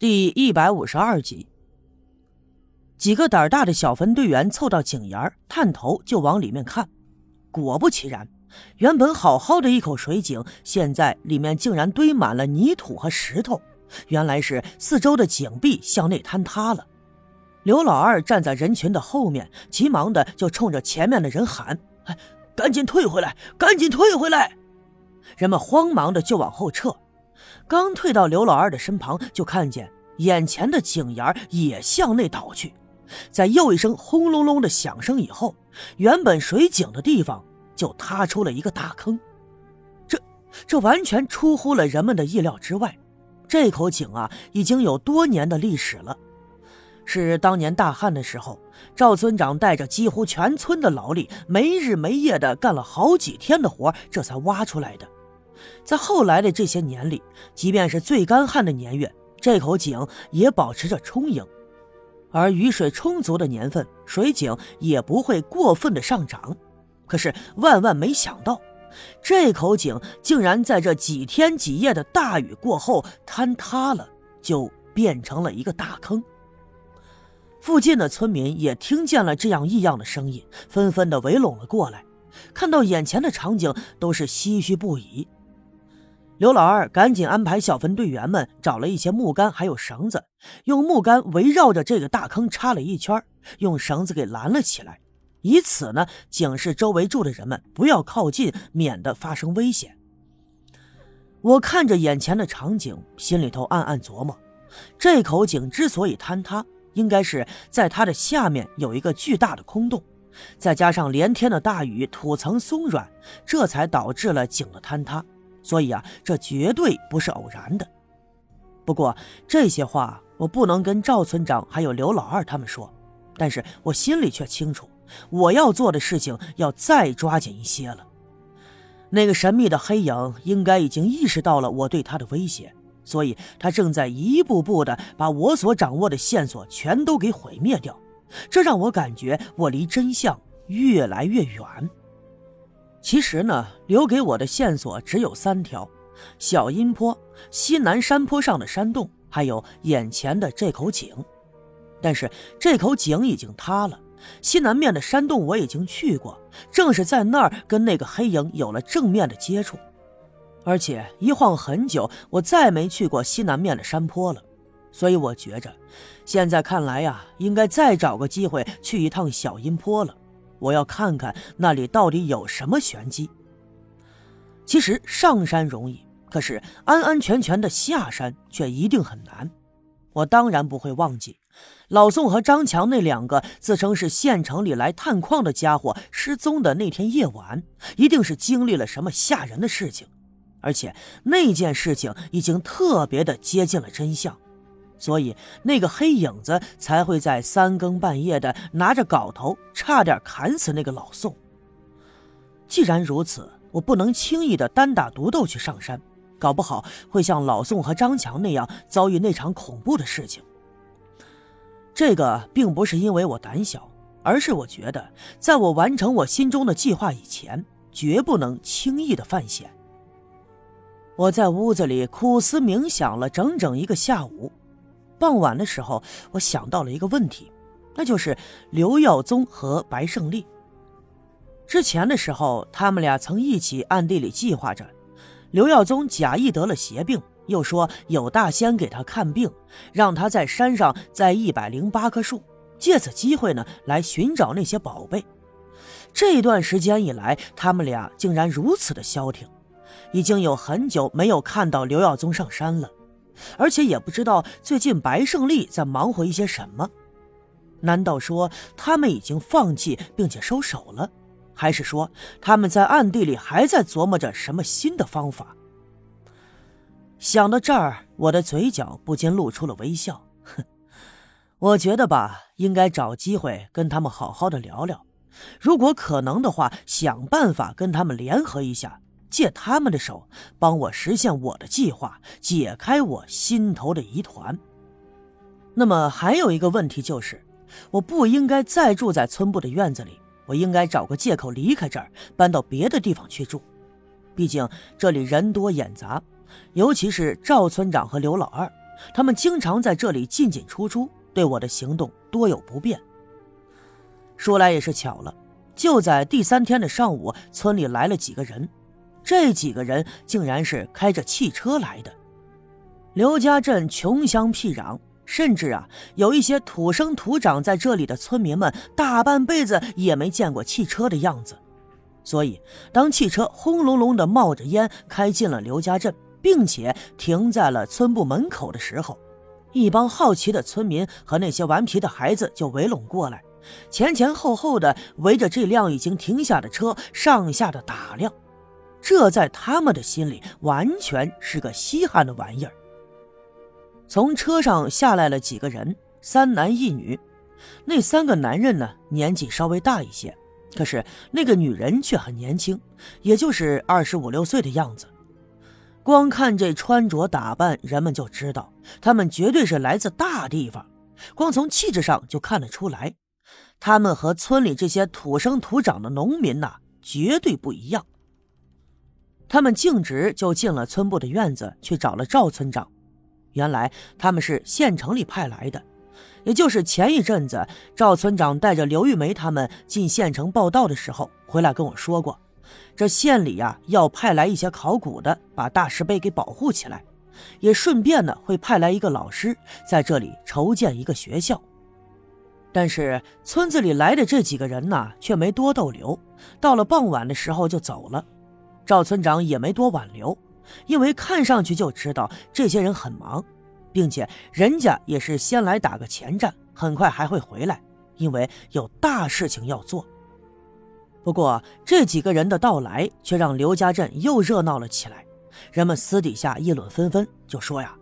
第一百五十二集，几个胆大的小分队员凑到井沿探头就往里面看。果不其然，原本好好的一口水井，现在里面竟然堆满了泥土和石头。原来是四周的井壁向内坍塌了。刘老二站在人群的后面，急忙的就冲着前面的人喊：“哎，赶紧退回来！赶紧退回来！”人们慌忙的就往后撤。刚退到刘老二的身旁，就看见眼前的井沿也向内倒去。在又一声轰隆隆的响声以后，原本水井的地方就塌出了一个大坑。这这完全出乎了人们的意料之外。这口井啊，已经有多年的历史了，是当年大旱的时候，赵村长带着几乎全村的劳力，没日没夜的干了好几天的活，这才挖出来的。在后来的这些年里，即便是最干旱的年月，这口井也保持着充盈；而雨水充足的年份，水井也不会过分的上涨。可是万万没想到，这口井竟然在这几天几夜的大雨过后坍塌了，就变成了一个大坑。附近的村民也听见了这样异样的声音，纷纷的围拢了过来，看到眼前的场景，都是唏嘘不已。刘老二赶紧安排小分队员们找了一些木杆，还有绳子，用木杆围绕着这个大坑插了一圈，用绳子给拦了起来，以此呢警示周围住的人们不要靠近，免得发生危险。我看着眼前的场景，心里头暗暗琢磨：这口井之所以坍塌，应该是在它的下面有一个巨大的空洞，再加上连天的大雨，土层松软，这才导致了井的坍塌。所以啊，这绝对不是偶然的。不过这些话我不能跟赵村长还有刘老二他们说，但是我心里却清楚，我要做的事情要再抓紧一些了。那个神秘的黑影应该已经意识到了我对他的威胁，所以他正在一步步的把我所掌握的线索全都给毁灭掉。这让我感觉我离真相越来越远。其实呢，留给我的线索只有三条：小阴坡、西南山坡上的山洞，还有眼前的这口井。但是这口井已经塌了，西南面的山洞我已经去过，正是在那儿跟那个黑影有了正面的接触。而且一晃很久，我再没去过西南面的山坡了。所以我觉着，现在看来呀，应该再找个机会去一趟小阴坡了。我要看看那里到底有什么玄机。其实上山容易，可是安安全全的下山却一定很难。我当然不会忘记，老宋和张强那两个自称是县城里来探矿的家伙失踪的那天夜晚，一定是经历了什么吓人的事情，而且那件事情已经特别的接近了真相。所以，那个黑影子才会在三更半夜的拿着镐头，差点砍死那个老宋。既然如此，我不能轻易的单打独斗去上山，搞不好会像老宋和张强那样遭遇那场恐怖的事情。这个并不是因为我胆小，而是我觉得，在我完成我心中的计划以前，绝不能轻易的犯险。我在屋子里苦思冥想了整整一个下午。傍晚的时候，我想到了一个问题，那就是刘耀宗和白胜利。之前的时候，他们俩曾一起暗地里计划着。刘耀宗假意得了邪病，又说有大仙给他看病，让他在山上栽一百零八棵树，借此机会呢来寻找那些宝贝。这段时间以来，他们俩竟然如此的消停，已经有很久没有看到刘耀宗上山了。而且也不知道最近白胜利在忙活一些什么，难道说他们已经放弃并且收手了，还是说他们在暗地里还在琢磨着什么新的方法？想到这儿，我的嘴角不禁露出了微笑。哼，我觉得吧，应该找机会跟他们好好的聊聊，如果可能的话，想办法跟他们联合一下。借他们的手，帮我实现我的计划，解开我心头的疑团。那么还有一个问题就是，我不应该再住在村部的院子里，我应该找个借口离开这儿，搬到别的地方去住。毕竟这里人多眼杂，尤其是赵村长和刘老二，他们经常在这里进进出出，对我的行动多有不便。说来也是巧了，就在第三天的上午，村里来了几个人，这几个人竟然是开着汽车来的。刘家镇穷乡僻壤，甚至啊，有一些土生土长在这里的村民们，大半辈子也没见过汽车的样子。所以，当汽车轰隆隆的冒着烟开进了刘家镇，并且停在了村部门口的时候，一帮好奇的村民和那些顽皮的孩子就围拢过来，前前后后的围着这辆已经停下的车上下的打量。这在他们的心里完全是个稀罕的玩意儿。从车上下来了几个人，三男一女。那三个男人呢，年纪稍微大一些。可是那个女人却很年轻，也就是二十五六岁的样子。光看这穿着打扮，人们就知道他们绝对是来自大地方。光从气质上就看得出来，他们和村里这些土生土长的农民呐，绝对不一样。他们径直就进了村部的院子，去找了赵村长。原来他们是县城里派来的。也就是前一阵子，赵村长带着刘玉梅他们进县城报道的时候，回来跟我说过，这县里呀要派来一些考古的，把大石碑给保护起来，也顺便呢会派来一个老师在这里筹建一个学校。但是村子里来的这几个人呢，却没多逗留，到了傍晚的时候就走了。赵村长也没多挽留，因为看上去就知道这些人很忙。并且人家也是先来打个前站，很快还会回来，因为有大事情要做。不过这几个人的到来却让刘家镇又热闹了起来，人们私底下议论纷纷，就说呀：“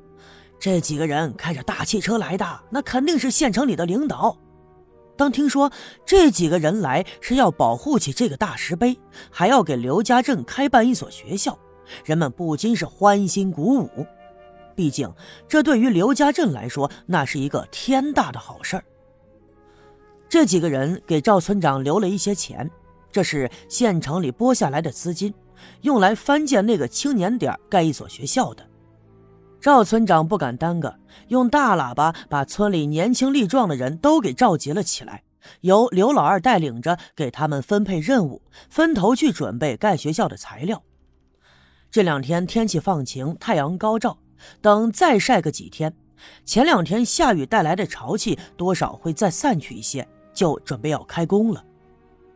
这几个人开着大汽车来的，那肯定是县城里的领导。”当听说这几个人来是要保护起这个大石碑，还要给刘家镇开办一所学校，人们不禁是欢欣鼓舞。毕竟，这对于刘家镇来说，那是一个天大的好事儿。这几个人给赵村长留了一些钱，这是县城里拨下来的资金，用来翻建那个青年点盖一所学校的。赵村长不敢耽搁，用大喇叭把村里年轻力壮的人都给召集了起来，由刘老二带领着，给他们分配任务，分头去准备盖学校的材料。这两天天气放晴，太阳高照。等再晒个几天，前两天下雨带来的潮气多少会再散去一些，就准备要开工了。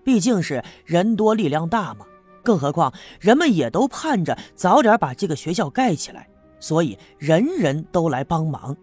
毕竟是人多力量大嘛，更何况人们也都盼着早点把这个学校盖起来，所以人人都来帮忙。